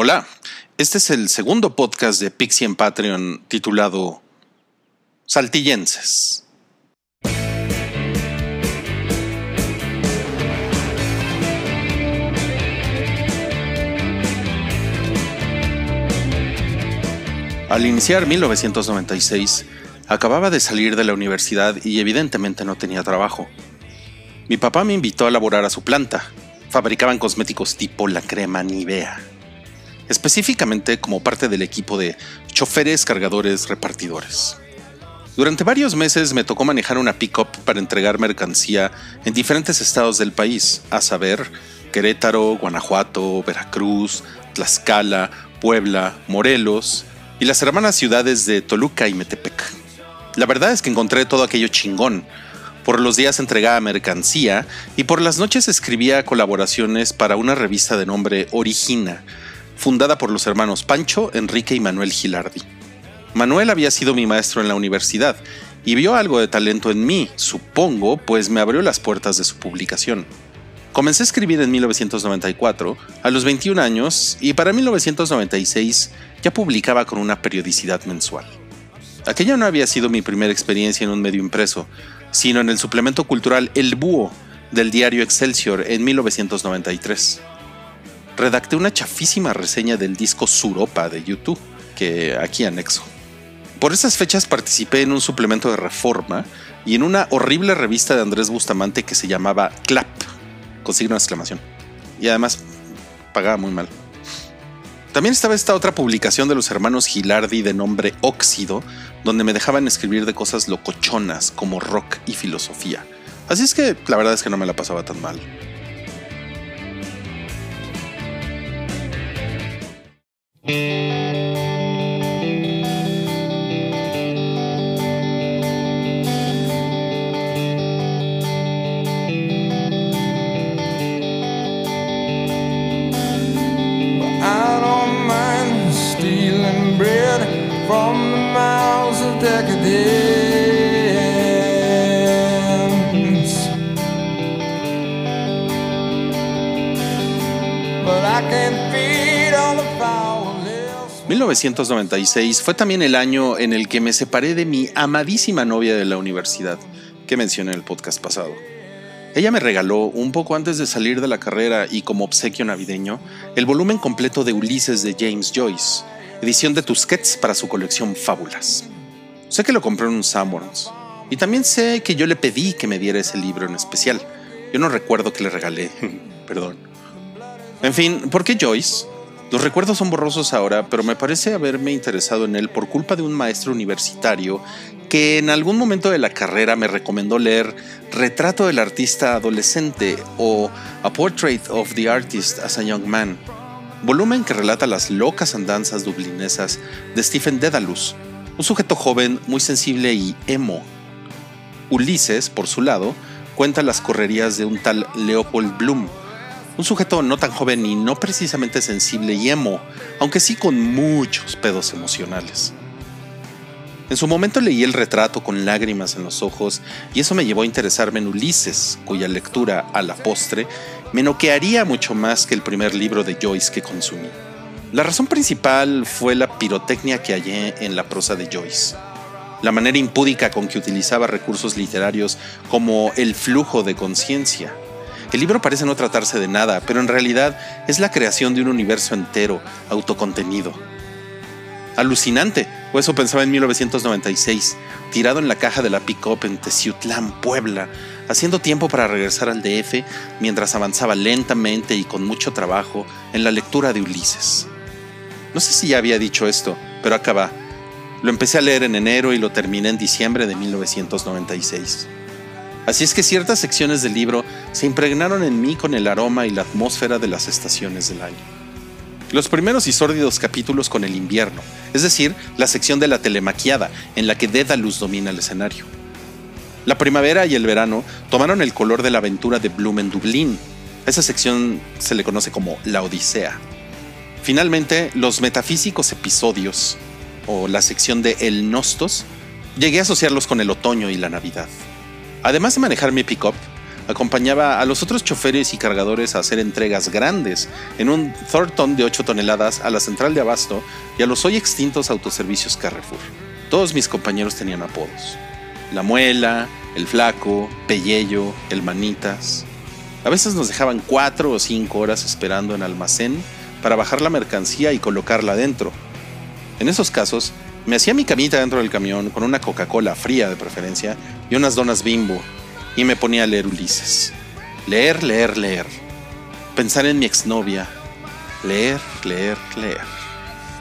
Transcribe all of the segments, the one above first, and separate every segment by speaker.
Speaker 1: Hola, este es el segundo podcast de Pixie en Patreon titulado Saltillenses. Al iniciar 1996, acababa de salir de la universidad y evidentemente no tenía trabajo. Mi papá me invitó a laborar a su planta. Fabricaban cosméticos tipo la crema Nivea. Específicamente como parte del equipo de choferes, cargadores, repartidores. Durante varios meses me tocó manejar una pickup para entregar mercancía en diferentes estados del país, a saber, Querétaro, Guanajuato, Veracruz, Tlaxcala, Puebla, Morelos y las hermanas ciudades de Toluca y Metepec. La verdad es que encontré todo aquello chingón. Por los días entregaba mercancía y por las noches escribía colaboraciones para una revista de nombre Origina, fundada por los hermanos Pancho, Enrique y Manuel Gilardi. Manuel había sido mi maestro en la universidad y vio algo de talento en mí, supongo, pues me abrió las puertas de su publicación. Comencé a escribir en 1994, a los 21 años, y para 1996 ya publicaba con una periodicidad mensual. Aquella no había sido mi primera experiencia en un medio impreso, sino en el suplemento cultural El Búho del diario Excelsior en 1993. Redacté una chafísima reseña del disco Suropa de YouTube, que aquí anexo. Por esas fechas participé en un suplemento de Reforma y en una horrible revista de Andrés Bustamante que se llamaba Clap, con signo de exclamación. Y además pagaba muy mal. También estaba esta otra publicación de los hermanos Gilardi de nombre Óxido, donde me dejaban escribir de cosas locochonas como rock y filosofía. Así es que la verdad es que no me la pasaba tan mal. 1996 fue también el año en el que me separé de mi amadísima novia de la universidad, que mencioné en el podcast pasado. Ella me regaló, un poco antes de salir de la carrera y como obsequio navideño, el volumen completo de Ulises de James Joyce, edición de Tusquets para su colección Fábulas. Sé que lo compró en un Sanborns, y también sé que yo le pedí que me diera ese libro en especial. Yo no recuerdo que le regalé, perdón. En fin, ¿por qué Joyce? Los recuerdos son borrosos ahora, pero me parece haberme interesado en él por culpa de un maestro universitario que en algún momento de la carrera me recomendó leer Retrato del artista adolescente o A Portrait of the Artist as a Young Man, volumen que relata las locas andanzas dublinesas de Stephen Dedalus, un sujeto joven muy sensible y emo. Ulises, por su lado, cuenta las correrías de un tal Leopold Bloom, un sujeto no tan joven y no precisamente sensible y emo, aunque sí con muchos pedos emocionales. En su momento leí el retrato con lágrimas en los ojos y eso me llevó a interesarme en Ulises, cuya lectura, a la postre, me noquearía mucho más que el primer libro de Joyce que consumí. La razón principal fue la pirotecnia que hallé en la prosa de Joyce. La manera impúdica con que utilizaba recursos literarios como el flujo de conciencia, el libro parece no tratarse de nada, pero en realidad es la creación de un universo entero, autocontenido. Alucinante, o eso pensaba en 1996, tirado en la caja de la pick-up en Teciutlán, Puebla, haciendo tiempo para regresar al DF mientras avanzaba lentamente y con mucho trabajo en la lectura de Ulises. No sé si ya había dicho esto, pero acaba. Lo empecé a leer en enero y lo terminé en diciembre de 1996. Así es que ciertas secciones del libro se impregnaron en mí con el aroma y la atmósfera de las estaciones del año. Los primeros y sórdidos capítulos con el invierno, es decir, la sección de la telemaquiada, en la que Dedalus domina el escenario. La primavera y el verano tomaron el color de la aventura de Bloom en Dublín. esa sección se le conoce como la Odisea. Finalmente, los metafísicos episodios, o la sección de El Nostos, llegué a asociarlos con el otoño y la Navidad. Además de manejar mi pickup, acompañaba a los otros choferes y cargadores a hacer entregas grandes en un Thornton de 8 toneladas a la central de abasto y a los hoy extintos autoservicios Carrefour. Todos mis compañeros tenían apodos. La Muela, el Flaco, Pellello, el Manitas. A veces nos dejaban cuatro o cinco horas esperando en almacén para bajar la mercancía y colocarla dentro. En esos casos, me hacía mi camita dentro del camión con una Coca-Cola fría de preferencia y unas donas bimbo y me ponía a leer Ulises. Leer, leer, leer. Pensar en mi exnovia. Leer, leer, leer.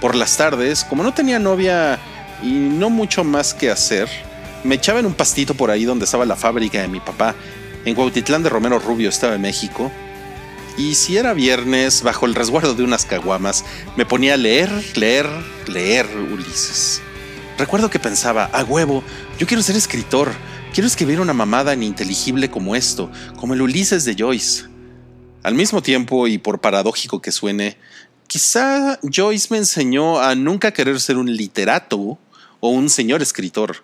Speaker 1: Por las tardes, como no tenía novia y no mucho más que hacer, me echaba en un pastito por ahí donde estaba la fábrica de mi papá, en Cuautitlán de Romero Rubio, Estado de México. Y si era viernes, bajo el resguardo de unas caguamas, me ponía a leer, leer, leer Ulises. Recuerdo que pensaba, a huevo, yo quiero ser escritor, quiero escribir una mamada ininteligible como esto, como el Ulises de Joyce. Al mismo tiempo, y por paradójico que suene, quizá Joyce me enseñó a nunca querer ser un literato o un señor escritor.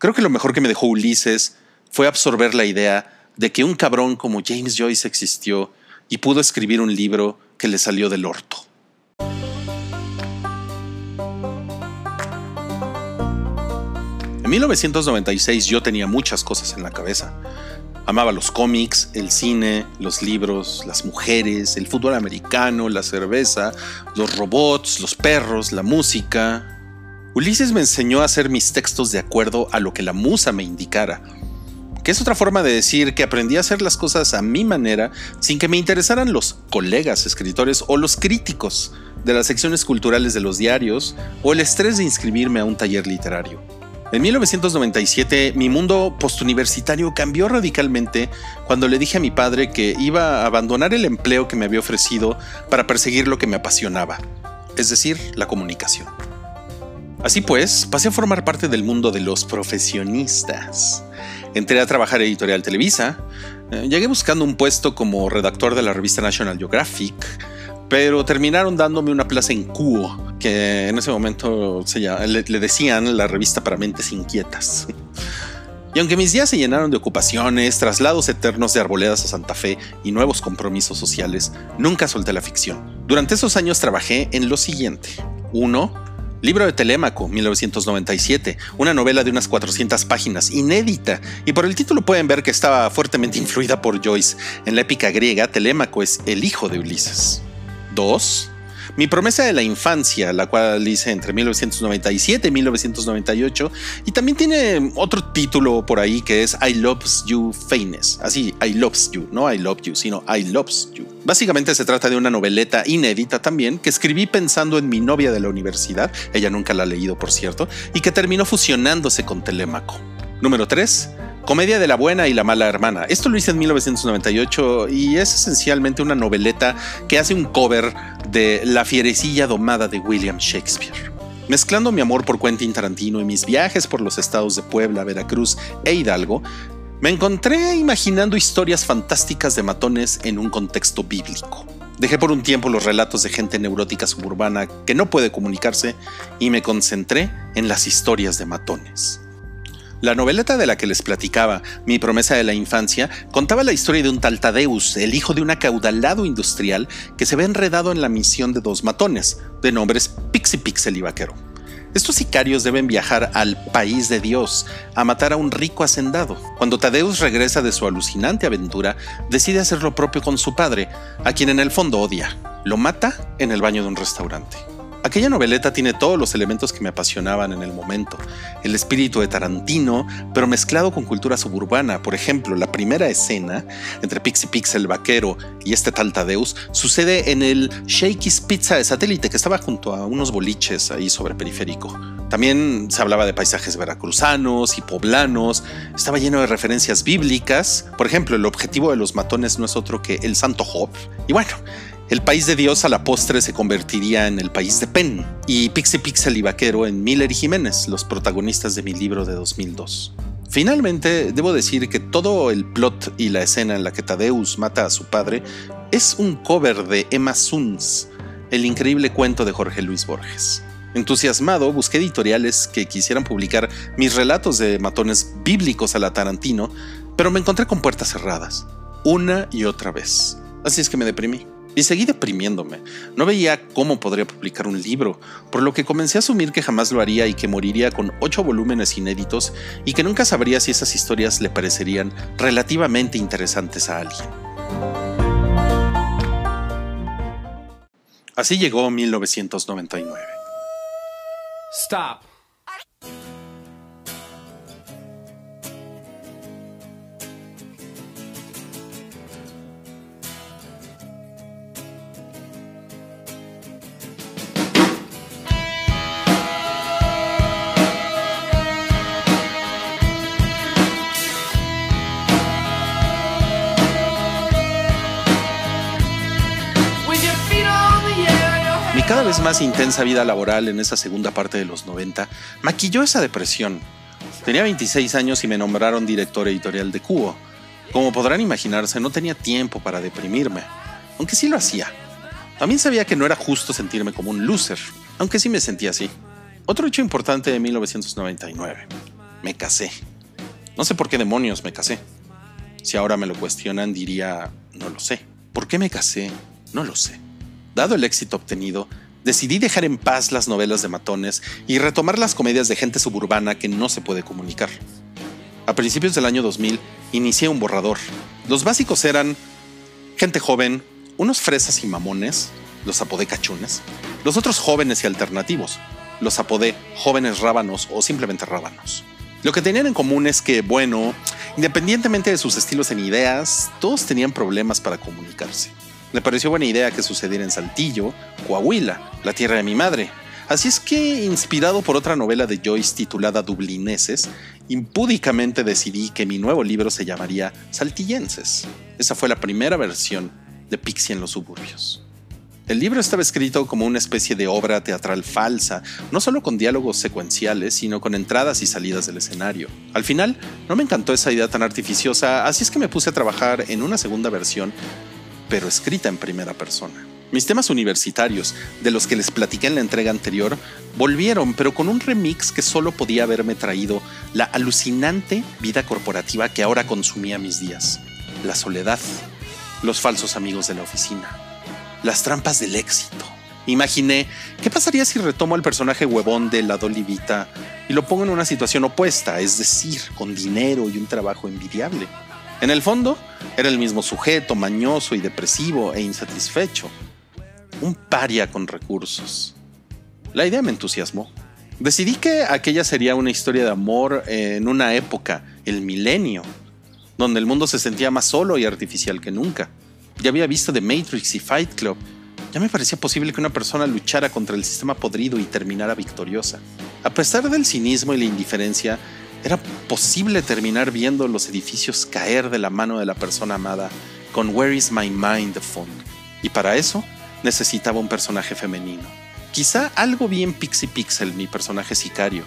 Speaker 1: Creo que lo mejor que me dejó Ulises fue absorber la idea de que un cabrón como James Joyce existió y pudo escribir un libro que le salió del orto. En 1996 yo tenía muchas cosas en la cabeza. Amaba los cómics, el cine, los libros, las mujeres, el fútbol americano, la cerveza, los robots, los perros, la música, Ulises me enseñó a hacer mis textos de acuerdo a lo que la musa me indicara, que es otra forma de decir que aprendí a hacer las cosas a mi manera sin que me interesaran los colegas escritores o los críticos de las secciones culturales de los diarios o el estrés de inscribirme a un taller literario. En 1997 mi mundo postuniversitario cambió radicalmente cuando le dije a mi padre que iba a abandonar el empleo que me había ofrecido para perseguir lo que me apasionaba, es decir, la comunicación. Así pues, pasé a formar parte del mundo de los profesionistas. Entré a trabajar Editorial Televisa, eh, llegué buscando un puesto como redactor de la revista National Geographic, pero terminaron dándome una plaza en Cuo, que en ese momento le, le decían la revista para mentes inquietas. Y aunque mis días se llenaron de ocupaciones, traslados eternos de arboledas a Santa Fe y nuevos compromisos sociales, nunca solté la ficción. Durante esos años trabajé en lo siguiente. 1 Libro de Telémaco, 1997, una novela de unas 400 páginas, inédita, y por el título pueden ver que estaba fuertemente influida por Joyce. En la épica griega, Telémaco es el hijo de Ulises. 2. Mi promesa de la infancia, la cual hice entre 1997 y 1998, y también tiene otro título por ahí que es I Loves You Famous. Así, I Loves You, no I Love You, sino I Loves You. Básicamente se trata de una noveleta inédita también que escribí pensando en mi novia de la universidad, ella nunca la ha leído por cierto, y que terminó fusionándose con Telémaco. Número 3. Comedia de la buena y la mala hermana. Esto lo hice en 1998 y es esencialmente una noveleta que hace un cover de La fierecilla domada de William Shakespeare. Mezclando mi amor por Quentin Tarantino y mis viajes por los estados de Puebla, Veracruz e Hidalgo, me encontré imaginando historias fantásticas de matones en un contexto bíblico. Dejé por un tiempo los relatos de gente neurótica suburbana que no puede comunicarse y me concentré en las historias de matones. La noveleta de la que les platicaba, Mi promesa de la infancia, contaba la historia de un tal Tadeus, el hijo de un acaudalado industrial que se ve enredado en la misión de dos matones, de nombres Pixie Pixel y Vaquero. Estos sicarios deben viajar al país de Dios a matar a un rico hacendado. Cuando Tadeus regresa de su alucinante aventura, decide hacer lo propio con su padre, a quien en el fondo odia. Lo mata en el baño de un restaurante. Aquella noveleta tiene todos los elementos que me apasionaban en el momento. El espíritu de Tarantino, pero mezclado con cultura suburbana. Por ejemplo, la primera escena entre Pixie Pixel vaquero y este tal Tadeus sucede en el Shakey's Pizza de satélite que estaba junto a unos boliches ahí sobre periférico. También se hablaba de paisajes veracruzanos y poblanos, estaba lleno de referencias bíblicas. Por ejemplo, el objetivo de los matones no es otro que el santo Job. Y bueno, el país de Dios a la postre se convertiría en el país de Penn y Pixie Pixel y Vaquero en Miller y Jiménez, los protagonistas de mi libro de 2002. Finalmente, debo decir que todo el plot y la escena en la que Tadeus mata a su padre es un cover de Emma Suns, el increíble cuento de Jorge Luis Borges. Entusiasmado, busqué editoriales que quisieran publicar mis relatos de matones bíblicos a la Tarantino, pero me encontré con puertas cerradas. una y otra vez. Así es que me deprimí. Y seguí deprimiéndome. No veía cómo podría publicar un libro, por lo que comencé a asumir que jamás lo haría y que moriría con ocho volúmenes inéditos y que nunca sabría si esas historias le parecerían relativamente interesantes a alguien. Así llegó 1999. Stop. Vez más intensa vida laboral en esa segunda parte de los 90 maquilló esa depresión. Tenía 26 años y me nombraron director editorial de Cubo. Como podrán imaginarse, no tenía tiempo para deprimirme, aunque sí lo hacía. También sabía que no era justo sentirme como un loser, aunque sí me sentía así. Otro hecho importante de 1999. Me casé. No sé por qué demonios me casé. Si ahora me lo cuestionan, diría, no lo sé. ¿Por qué me casé? No lo sé. Dado el éxito obtenido, decidí dejar en paz las novelas de matones y retomar las comedias de gente suburbana que no se puede comunicar. A principios del año 2000 inicié un borrador. Los básicos eran gente joven, unos fresas y mamones, los apodé cachunes, los otros jóvenes y alternativos, los apodé jóvenes rábanos o simplemente rábanos. Lo que tenían en común es que, bueno, independientemente de sus estilos en ideas, todos tenían problemas para comunicarse. Le pareció buena idea que sucediera en Saltillo, Coahuila, la tierra de mi madre. Así es que, inspirado por otra novela de Joyce titulada Dublineses, impúdicamente decidí que mi nuevo libro se llamaría Saltillenses. Esa fue la primera versión de Pixie en los suburbios. El libro estaba escrito como una especie de obra teatral falsa, no solo con diálogos secuenciales, sino con entradas y salidas del escenario. Al final, no me encantó esa idea tan artificiosa, así es que me puse a trabajar en una segunda versión pero escrita en primera persona. Mis temas universitarios, de los que les platiqué en la entrega anterior, volvieron, pero con un remix que solo podía haberme traído la alucinante vida corporativa que ahora consumía mis días. La soledad, los falsos amigos de la oficina, las trampas del éxito. Imaginé, ¿qué pasaría si retomo al personaje huevón de la Dolivita y lo pongo en una situación opuesta, es decir, con dinero y un trabajo envidiable? En el fondo, era el mismo sujeto, mañoso y depresivo e insatisfecho. Un paria con recursos. La idea me entusiasmó. Decidí que aquella sería una historia de amor en una época, el milenio, donde el mundo se sentía más solo y artificial que nunca. Ya había visto The Matrix y Fight Club. Ya me parecía posible que una persona luchara contra el sistema podrido y terminara victoriosa. A pesar del cinismo y la indiferencia, era posible terminar viendo los edificios caer de la mano de la persona amada con Where is my mind de fondo. Y para eso necesitaba un personaje femenino. Quizá algo bien Pixie Pixel, mi personaje sicario.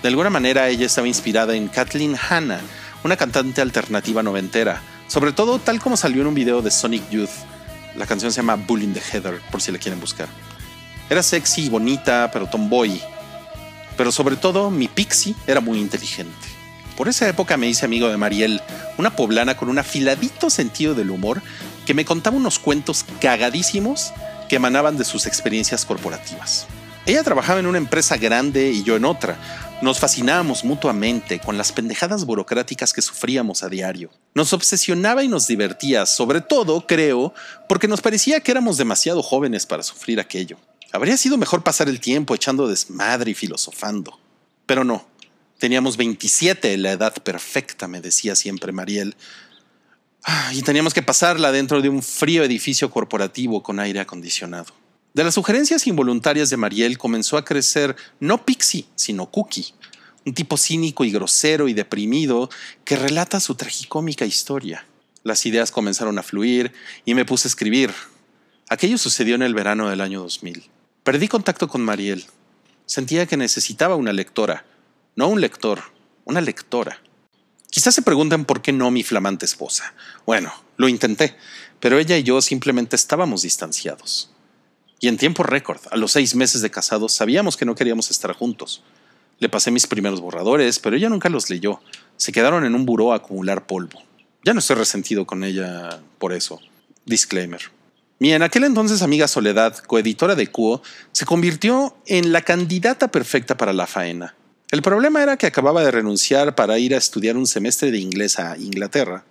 Speaker 1: De alguna manera ella estaba inspirada en Kathleen Hanna, una cantante alternativa noventera, sobre todo tal como salió en un video de Sonic Youth. La canción se llama Bullying the Heather, por si la quieren buscar. Era sexy y bonita, pero tomboy, pero sobre todo mi Pixie era muy inteligente. Por esa época me hice amigo de Mariel, una poblana con un afiladito sentido del humor que me contaba unos cuentos cagadísimos que emanaban de sus experiencias corporativas. Ella trabajaba en una empresa grande y yo en otra. Nos fascinábamos mutuamente con las pendejadas burocráticas que sufríamos a diario. Nos obsesionaba y nos divertía, sobre todo, creo, porque nos parecía que éramos demasiado jóvenes para sufrir aquello. Habría sido mejor pasar el tiempo echando desmadre y filosofando. Pero no. Teníamos 27, la edad perfecta, me decía siempre Mariel. Ah, y teníamos que pasarla dentro de un frío edificio corporativo con aire acondicionado. De las sugerencias involuntarias de Mariel comenzó a crecer no Pixie, sino Cookie, un tipo cínico y grosero y deprimido que relata su tragicómica historia. Las ideas comenzaron a fluir y me puse a escribir. Aquello sucedió en el verano del año 2000. Perdí contacto con Mariel. Sentía que necesitaba una lectora, no un lector, una lectora. Quizás se preguntan por qué no mi flamante esposa. Bueno, lo intenté, pero ella y yo simplemente estábamos distanciados. Y en tiempo récord, a los seis meses de casados, sabíamos que no queríamos estar juntos. Le pasé mis primeros borradores, pero ella nunca los leyó. Se quedaron en un buró a acumular polvo. Ya no estoy resentido con ella por eso. Disclaimer. Mi en aquel entonces amiga Soledad, coeditora de Cuo, se convirtió en la candidata perfecta para la faena. El problema era que acababa de renunciar para ir a estudiar un semestre de inglés a Inglaterra,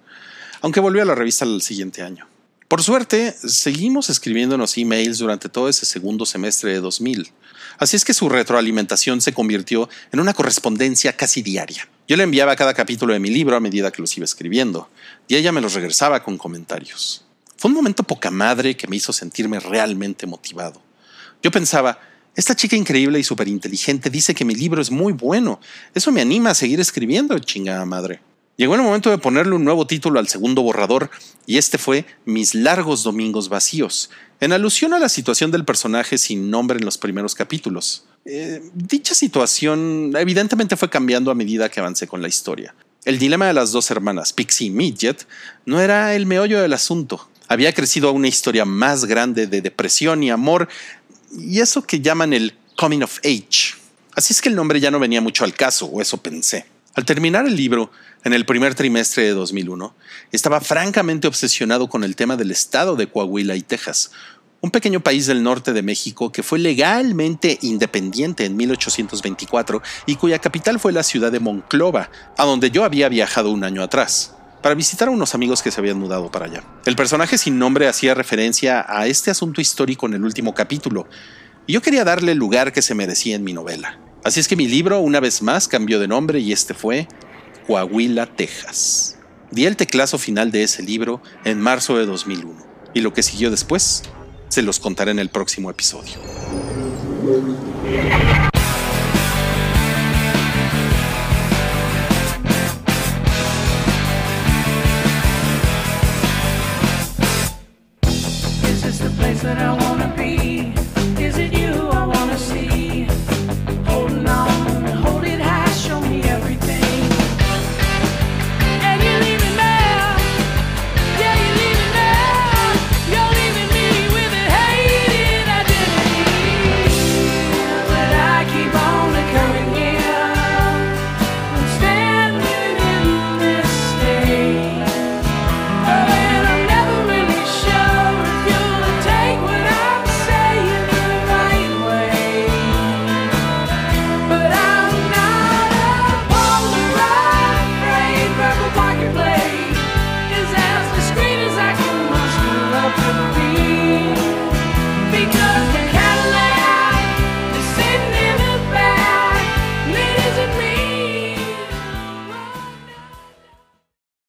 Speaker 1: aunque volvió a la revista el siguiente año. Por suerte, seguimos escribiéndonos emails durante todo ese segundo semestre de 2000. Así es que su retroalimentación se convirtió en una correspondencia casi diaria. Yo le enviaba cada capítulo de mi libro a medida que los iba escribiendo, y ella me los regresaba con comentarios. Fue un momento poca madre que me hizo sentirme realmente motivado. Yo pensaba, esta chica increíble y súper inteligente dice que mi libro es muy bueno. Eso me anima a seguir escribiendo, chingada madre. Llegó el momento de ponerle un nuevo título al segundo borrador, y este fue Mis largos domingos vacíos, en alusión a la situación del personaje sin nombre en los primeros capítulos. Eh, dicha situación evidentemente fue cambiando a medida que avancé con la historia. El dilema de las dos hermanas, Pixie y Midget, no era el meollo del asunto. Había crecido a una historia más grande de depresión y amor, y eso que llaman el coming of age. Así es que el nombre ya no venía mucho al caso, o eso pensé. Al terminar el libro, en el primer trimestre de 2001, estaba francamente obsesionado con el tema del estado de Coahuila y Texas, un pequeño país del norte de México que fue legalmente independiente en 1824 y cuya capital fue la ciudad de Monclova, a donde yo había viajado un año atrás para visitar a unos amigos que se habían mudado para allá. El personaje sin nombre hacía referencia a este asunto histórico en el último capítulo, y yo quería darle el lugar que se merecía en mi novela. Así es que mi libro, una vez más, cambió de nombre y este fue Coahuila, Texas. Di el teclazo final de ese libro en marzo de 2001 y lo que siguió después se los contaré en el próximo episodio.